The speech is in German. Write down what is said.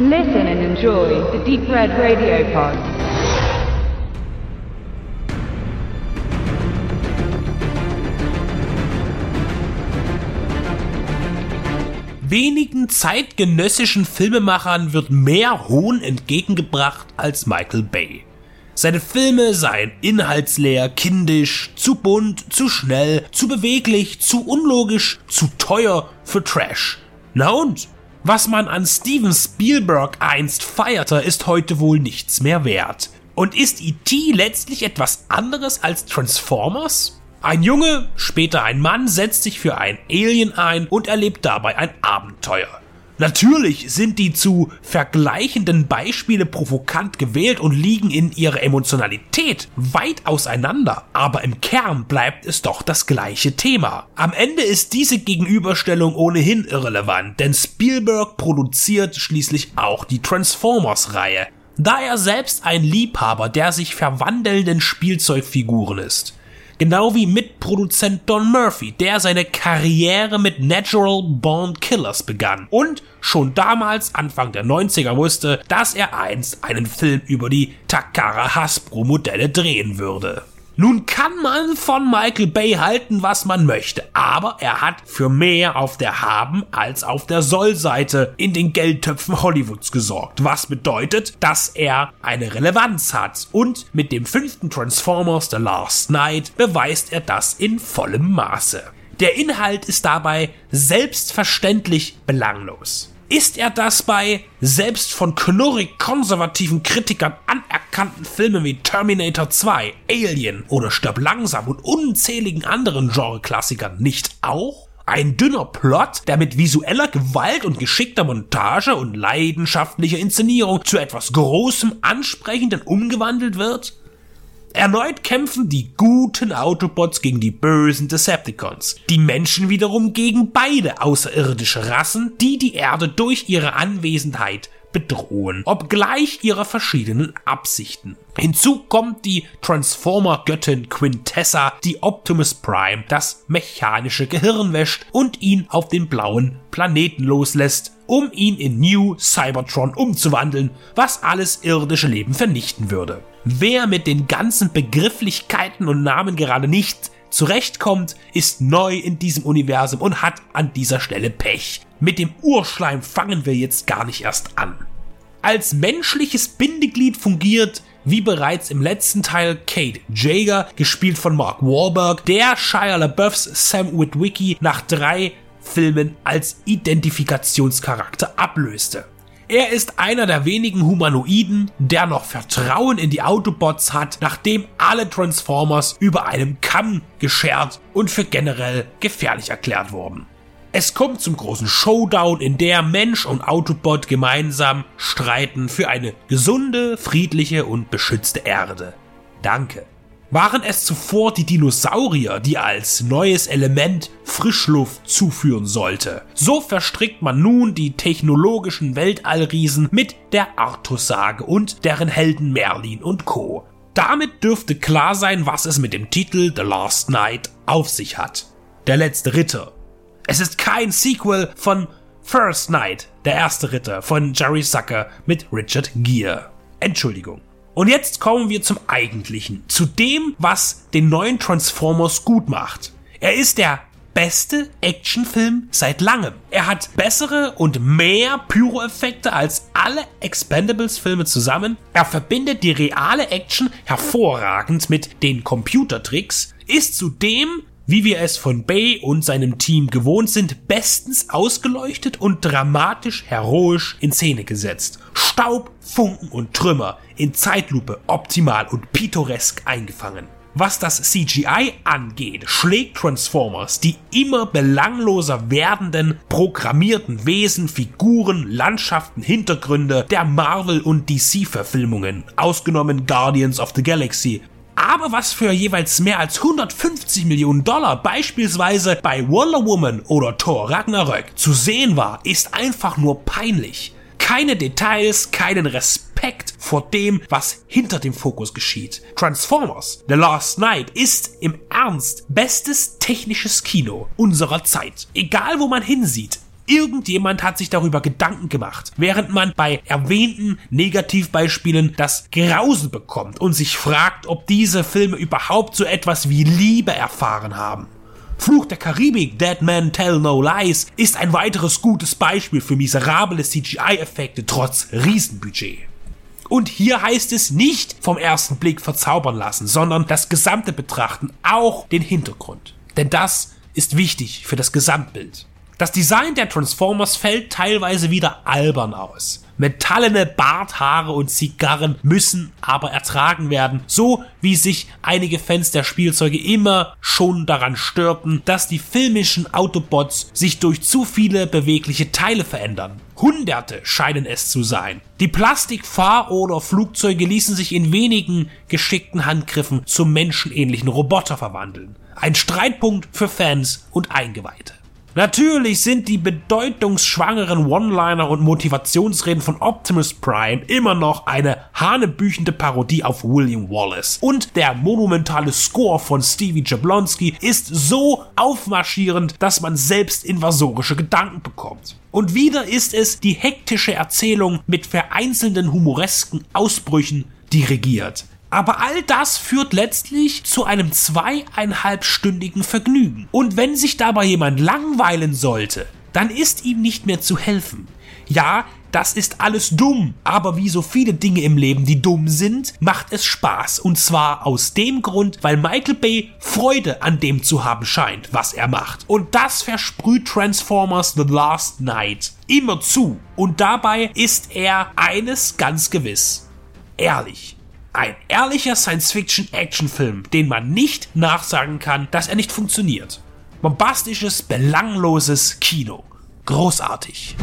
Listen and enjoy the Deep Red Radio Pod. Wenigen zeitgenössischen Filmemachern wird mehr Hohn entgegengebracht als Michael Bay. Seine Filme seien inhaltsleer, kindisch, zu bunt, zu schnell, zu beweglich, zu unlogisch, zu teuer für Trash. Na und? Was man an Steven Spielberg einst feierte, ist heute wohl nichts mehr wert. Und ist E.T. letztlich etwas anderes als Transformers? Ein Junge, später ein Mann, setzt sich für ein Alien ein und erlebt dabei ein Abenteuer. Natürlich sind die zu vergleichenden Beispiele provokant gewählt und liegen in ihrer Emotionalität weit auseinander, aber im Kern bleibt es doch das gleiche Thema. Am Ende ist diese Gegenüberstellung ohnehin irrelevant, denn Spielberg produziert schließlich auch die Transformers-Reihe, da er selbst ein Liebhaber der sich verwandelnden Spielzeugfiguren ist. Genau wie Mitproduzent Don Murphy, der seine Karriere mit Natural Born Killers begann und schon damals Anfang der 90er wusste, dass er einst einen Film über die Takara Hasbro Modelle drehen würde. Nun kann man von Michael Bay halten, was man möchte, aber er hat für mehr auf der Haben als auf der Sollseite in den Geldtöpfen Hollywoods gesorgt, was bedeutet, dass er eine Relevanz hat. Und mit dem fünften Transformers The Last Night beweist er das in vollem Maße. Der Inhalt ist dabei selbstverständlich belanglos ist er das bei selbst von knurrig konservativen Kritikern anerkannten Filmen wie Terminator 2, Alien oder Stirb langsam und unzähligen anderen Genre-Klassikern nicht auch? Ein dünner Plot, der mit visueller Gewalt und geschickter Montage und leidenschaftlicher Inszenierung zu etwas Großem, Ansprechenden umgewandelt wird? Erneut kämpfen die guten Autobots gegen die bösen Decepticons. Die Menschen wiederum gegen beide außerirdische Rassen, die die Erde durch ihre Anwesenheit bedrohen, obgleich ihrer verschiedenen Absichten. Hinzu kommt die Transformer-Göttin Quintessa, die Optimus Prime das mechanische Gehirn wäscht und ihn auf den blauen Planeten loslässt, um ihn in New Cybertron umzuwandeln, was alles irdische Leben vernichten würde. Wer mit den ganzen Begrifflichkeiten und Namen gerade nicht zurechtkommt, ist neu in diesem Universum und hat an dieser Stelle Pech. Mit dem Urschleim fangen wir jetzt gar nicht erst an. Als menschliches Bindeglied fungiert, wie bereits im letzten Teil, Kate Jaeger, gespielt von Mark Wahlberg, der Shia LaBeoufs Sam Witwicky nach drei Filmen als Identifikationscharakter ablöste. Er ist einer der wenigen Humanoiden, der noch Vertrauen in die Autobots hat, nachdem alle Transformers über einem Kamm geschert und für generell gefährlich erklärt wurden. Es kommt zum großen Showdown, in der Mensch und Autobot gemeinsam streiten für eine gesunde, friedliche und beschützte Erde. Danke waren es zuvor die Dinosaurier, die als neues Element Frischluft zuführen sollte. So verstrickt man nun die technologischen Weltallriesen mit der Artussage und deren Helden Merlin und Co. Damit dürfte klar sein, was es mit dem Titel The Last Night auf sich hat. Der letzte Ritter. Es ist kein Sequel von First Night, der erste Ritter von Jerry Zucker mit Richard Gere. Entschuldigung. Und jetzt kommen wir zum Eigentlichen, zu dem, was den neuen Transformers gut macht. Er ist der beste Actionfilm seit langem. Er hat bessere und mehr Pyro-Effekte als alle Expendables-Filme zusammen. Er verbindet die reale Action hervorragend mit den Computertricks, ist zudem wie wir es von Bay und seinem Team gewohnt sind, bestens ausgeleuchtet und dramatisch heroisch in Szene gesetzt. Staub, Funken und Trümmer in Zeitlupe optimal und pittoresk eingefangen. Was das CGI angeht, schlägt Transformers die immer belangloser werdenden programmierten Wesen, Figuren, Landschaften, Hintergründe der Marvel- und DC-Verfilmungen, ausgenommen Guardians of the Galaxy, aber was für jeweils mehr als 150 Millionen Dollar beispielsweise bei Wonder Woman oder Thor Ragnarök zu sehen war, ist einfach nur peinlich. Keine Details, keinen Respekt vor dem, was hinter dem Fokus geschieht. Transformers The Last Night ist im Ernst bestes technisches Kino unserer Zeit. Egal wo man hinsieht, Irgendjemand hat sich darüber Gedanken gemacht, während man bei erwähnten Negativbeispielen das Grausen bekommt und sich fragt, ob diese Filme überhaupt so etwas wie Liebe erfahren haben. Fluch der Karibik, Dead Man Tell No Lies, ist ein weiteres gutes Beispiel für miserable CGI-Effekte trotz Riesenbudget. Und hier heißt es nicht vom ersten Blick verzaubern lassen, sondern das Gesamte betrachten, auch den Hintergrund. Denn das ist wichtig für das Gesamtbild. Das Design der Transformers fällt teilweise wieder albern aus. Metallene Barthaare und Zigarren müssen aber ertragen werden, so wie sich einige Fans der Spielzeuge immer schon daran störten, dass die filmischen Autobots sich durch zu viele bewegliche Teile verändern. Hunderte scheinen es zu sein. Die Plastikfahr- oder Flugzeuge ließen sich in wenigen geschickten Handgriffen zum menschenähnlichen Roboter verwandeln. Ein Streitpunkt für Fans und Eingeweihte. Natürlich sind die bedeutungsschwangeren One-Liner und Motivationsreden von Optimus Prime immer noch eine hanebüchende Parodie auf William Wallace. Und der monumentale Score von Stevie Jablonski ist so aufmarschierend, dass man selbst invasorische Gedanken bekommt. Und wieder ist es die hektische Erzählung mit vereinzelten humoresken Ausbrüchen dirigiert. Aber all das führt letztlich zu einem zweieinhalbstündigen Vergnügen. Und wenn sich dabei jemand langweilen sollte, dann ist ihm nicht mehr zu helfen. Ja, das ist alles dumm, aber wie so viele Dinge im Leben, die dumm sind, macht es Spaß. Und zwar aus dem Grund, weil Michael Bay Freude an dem zu haben scheint, was er macht. Und das versprüht Transformers The Last Night immer zu. Und dabei ist er eines ganz gewiss. Ehrlich. Ein ehrlicher Science-Fiction-Actionfilm, den man nicht nachsagen kann, dass er nicht funktioniert. Bombastisches, belangloses Kino. Großartig.